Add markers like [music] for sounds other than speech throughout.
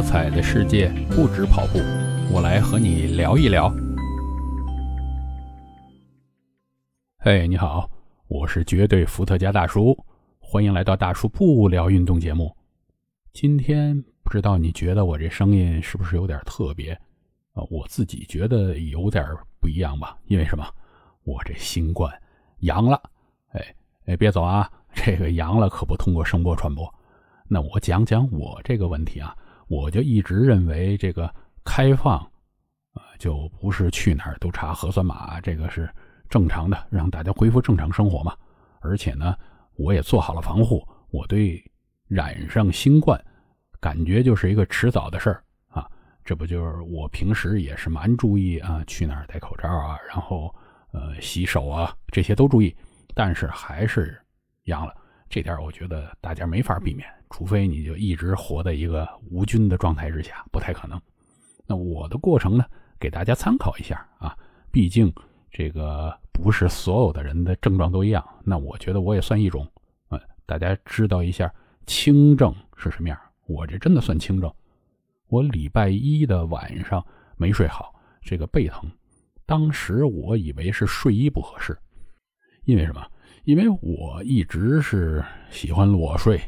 多彩的世界不止跑步，我来和你聊一聊。嘿，你好，我是绝对伏特加大叔，欢迎来到大叔不聊运动节目。今天不知道你觉得我这声音是不是有点特别啊？我自己觉得有点不一样吧，因为什么？我这新冠阳了，哎哎，别走啊！这个阳了可不通过声波传播。那我讲讲我这个问题啊，我就一直认为这个开放啊，就不是去哪儿都查核酸码，这个是正常的，让大家恢复正常生活嘛。而且呢，我也做好了防护，我对染上新冠感觉就是一个迟早的事儿啊。这不就是我平时也是蛮注意啊，去哪儿戴口罩啊，然后呃洗手啊，这些都注意，但是还是阳了。这点我觉得大家没法避免，除非你就一直活在一个无菌的状态之下，不太可能。那我的过程呢，给大家参考一下啊。毕竟这个不是所有的人的症状都一样。那我觉得我也算一种，呃，大家知道一下轻症是什么样。我这真的算轻症。我礼拜一的晚上没睡好，这个背疼。当时我以为是睡衣不合适，因为什么？因为我一直是喜欢裸睡，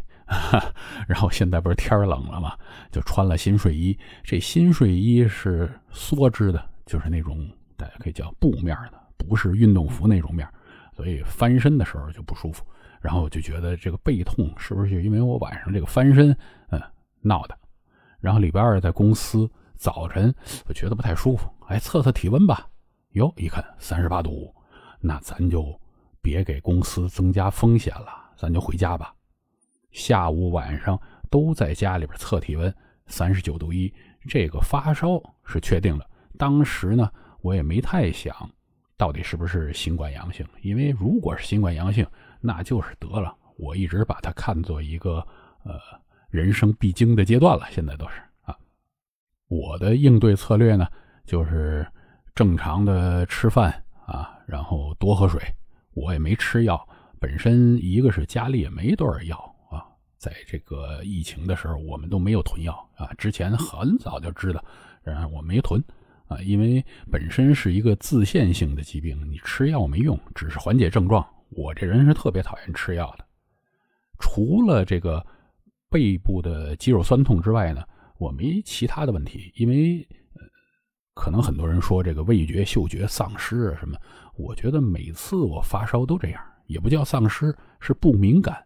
然后现在不是天冷了嘛，就穿了新睡衣。这新睡衣是梭织的，就是那种大家可以叫布面的，不是运动服那种面，所以翻身的时候就不舒服。然后我就觉得这个背痛是不是就因为我晚上这个翻身，嗯，闹的？然后礼拜二在公司早晨，我觉得不太舒服，哎，测测体温吧。哟，一看三十八度五，那咱就。别给公司增加风险了，咱就回家吧。下午晚上都在家里边测体温，三十九度一，这个发烧是确定的。当时呢，我也没太想到底是不是新冠阳性，因为如果是新冠阳性，那就是得了。我一直把它看作一个呃人生必经的阶段了，现在都是啊。我的应对策略呢，就是正常的吃饭啊，然后多喝水。我也没吃药，本身一个是家里也没多少药啊，在这个疫情的时候，我们都没有囤药啊。之前很早就知道，然后我没囤啊，因为本身是一个自限性的疾病，你吃药没用，只是缓解症状。我这人是特别讨厌吃药的。除了这个背部的肌肉酸痛之外呢，我没其他的问题，因为。可能很多人说这个味觉、嗅觉丧失啊什么，我觉得每次我发烧都这样，也不叫丧失，是不敏感。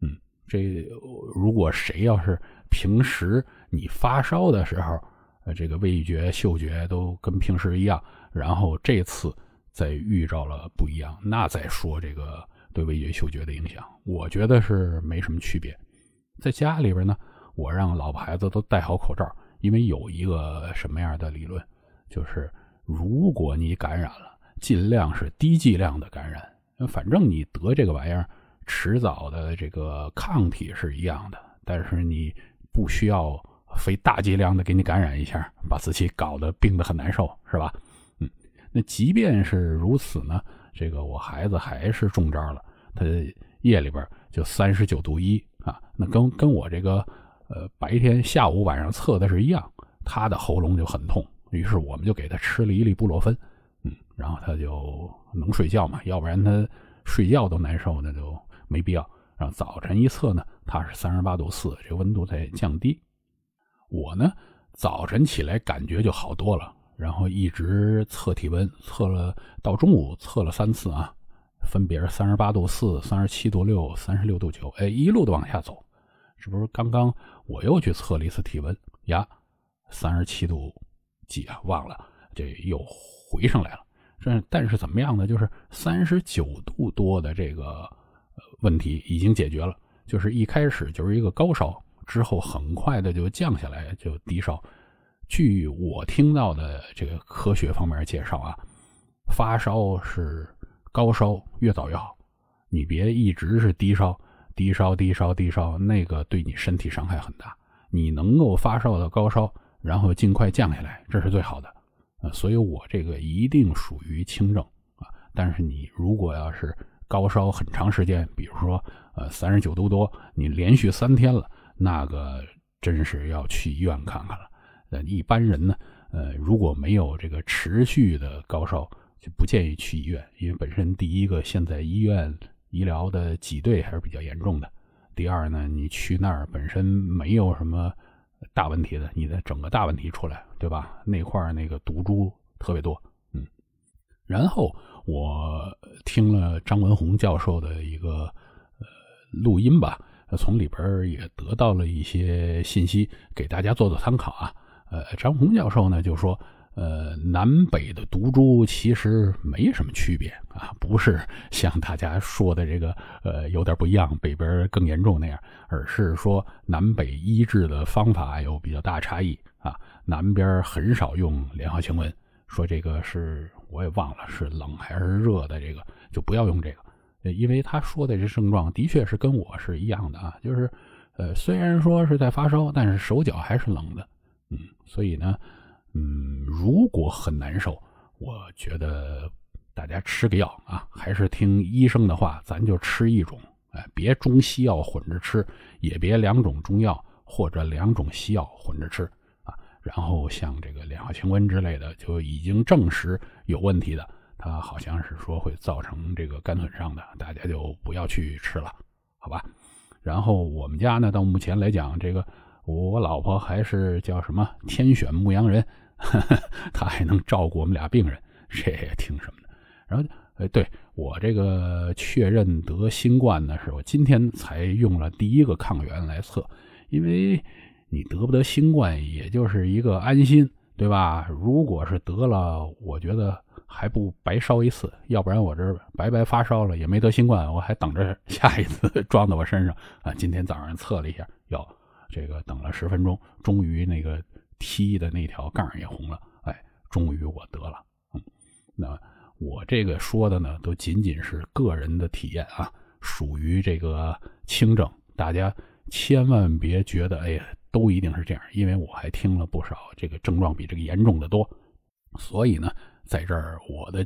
嗯，这如果谁要是平时你发烧的时候，呃，这个味觉、嗅觉都跟平时一样，然后这次再遇着了不一样，那再说这个对味觉、嗅觉的影响，我觉得是没什么区别。在家里边呢，我让老婆孩子都戴好口罩，因为有一个什么样的理论。就是如果你感染了，尽量是低剂量的感染。反正你得这个玩意儿，迟早的这个抗体是一样的。但是你不需要非大剂量的给你感染一下，把自己搞得病得很难受，是吧？嗯，那即便是如此呢，这个我孩子还是中招了。他夜里边就三十九度一啊，那跟跟我这个呃白天下午晚上测的是一样，他的喉咙就很痛。于是我们就给他吃了一粒布洛芬，嗯，然后他就能睡觉嘛，要不然他睡觉都难受，那就没必要。然后早晨一测呢，他是三十八度四，这温度在降低。我呢，早晨起来感觉就好多了，然后一直测体温，测了到中午测了三次啊，分别是三十八度四、三十七度六、三十六度九，哎，一路的往下走。这不是刚刚我又去测了一次体温呀？三十七度。几啊？忘了，这又回上来了。这但是怎么样呢？就是三十九度多的这个问题已经解决了。就是一开始就是一个高烧，之后很快的就降下来，就低烧。据我听到的这个科学方面介绍啊，发烧是高烧越早越好。你别一直是低烧，低烧，低烧，低烧，那个对你身体伤害很大。你能够发烧到高烧。然后尽快降下来，这是最好的，呃，所以我这个一定属于轻症啊。但是你如果要是高烧很长时间，比如说呃三十九度多，你连续三天了，那个真是要去医院看看了。呃，一般人呢，呃，如果没有这个持续的高烧，就不建议去医院，因为本身第一个现在医院医疗的挤兑还是比较严重的。第二呢，你去那儿本身没有什么大问题的，你的整个大问题出来，对吧？那块那个毒株特别多，嗯。然后我听了张文宏教授的一个呃录音吧，从里边也得到了一些信息，给大家做做参考啊。呃，张宏教授呢就说，呃，南北的毒株其实没什么区别啊，不是像大家说的这个呃有点不一样，北边更严重那样，而是说南北医治的方法有比较大差异啊。南边很少用莲花清瘟，说这个是我也忘了是冷还是热的，这个就不要用这个，因为他说的这症状的确是跟我是一样的啊，就是呃虽然说是在发烧，但是手脚还是冷的。嗯，所以呢，嗯，如果很难受，我觉得大家吃个药啊，还是听医生的话，咱就吃一种，哎，别中西药混着吃，也别两种中药或者两种西药混着吃啊。然后像这个莲花清瘟之类的，就已经证实有问题的，它好像是说会造成这个肝损伤的，大家就不要去吃了，好吧？然后我们家呢，到目前来讲，这个。我老婆还是叫什么天选牧羊人，[laughs] 她还能照顾我们俩病人，这也挺什么的。然后，呃，对我这个确认得新冠呢，是我今天才用了第一个抗原来测，因为你得不得新冠，也就是一个安心，对吧？如果是得了，我觉得还不白烧一次，要不然我这白白发烧了也没得新冠，我还等着下一次 [laughs] 装到我身上啊。今天早上测了一下，有。这个等了十分钟，终于那个踢的那条杠也红了，哎，终于我得了。嗯，那我这个说的呢，都仅仅是个人的体验啊，属于这个轻症，大家千万别觉得哎呀，都一定是这样，因为我还听了不少这个症状比这个严重的多。所以呢，在这儿我的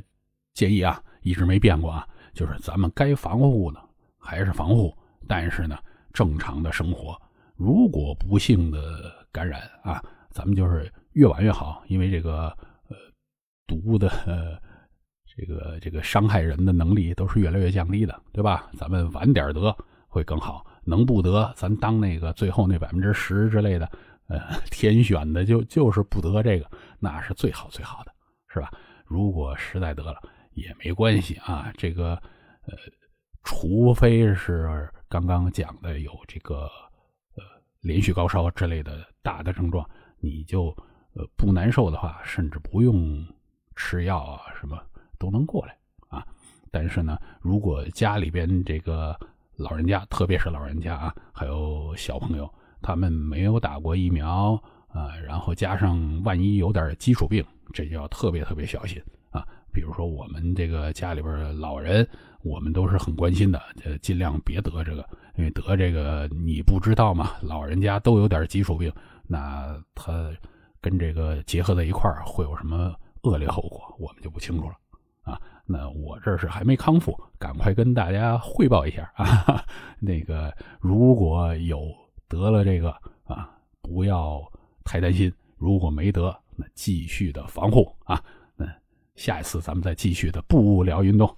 建议啊，一直没变过啊，就是咱们该防护呢还是防护，但是呢，正常的生活。如果不幸的感染啊，咱们就是越晚越好，因为这个呃毒的呃这个这个伤害人的能力都是越来越降低的，对吧？咱们晚点得会更好，能不得咱当那个最后那百分之十之类的，呃 [laughs] 天选的就就是不得这个，那是最好最好的，是吧？如果实在得了也没关系啊，这个呃除非是刚刚讲的有这个。连续高烧之类的大的症状，你就呃不难受的话，甚至不用吃药啊，什么都能过来啊。但是呢，如果家里边这个老人家，特别是老人家啊，还有小朋友，他们没有打过疫苗啊，然后加上万一有点基础病，这就要特别特别小心啊。比如说我们这个家里边老人，我们都是很关心的，呃，尽量别得这个。因为得这个你不知道嘛，老人家都有点基础病，那他跟这个结合在一块儿会有什么恶劣后果，我们就不清楚了啊。那我这是还没康复，赶快跟大家汇报一下啊。[laughs] 那个如果有得了这个啊，不要太担心；如果没得，那继续的防护啊。那下一次咱们再继续的不聊运动。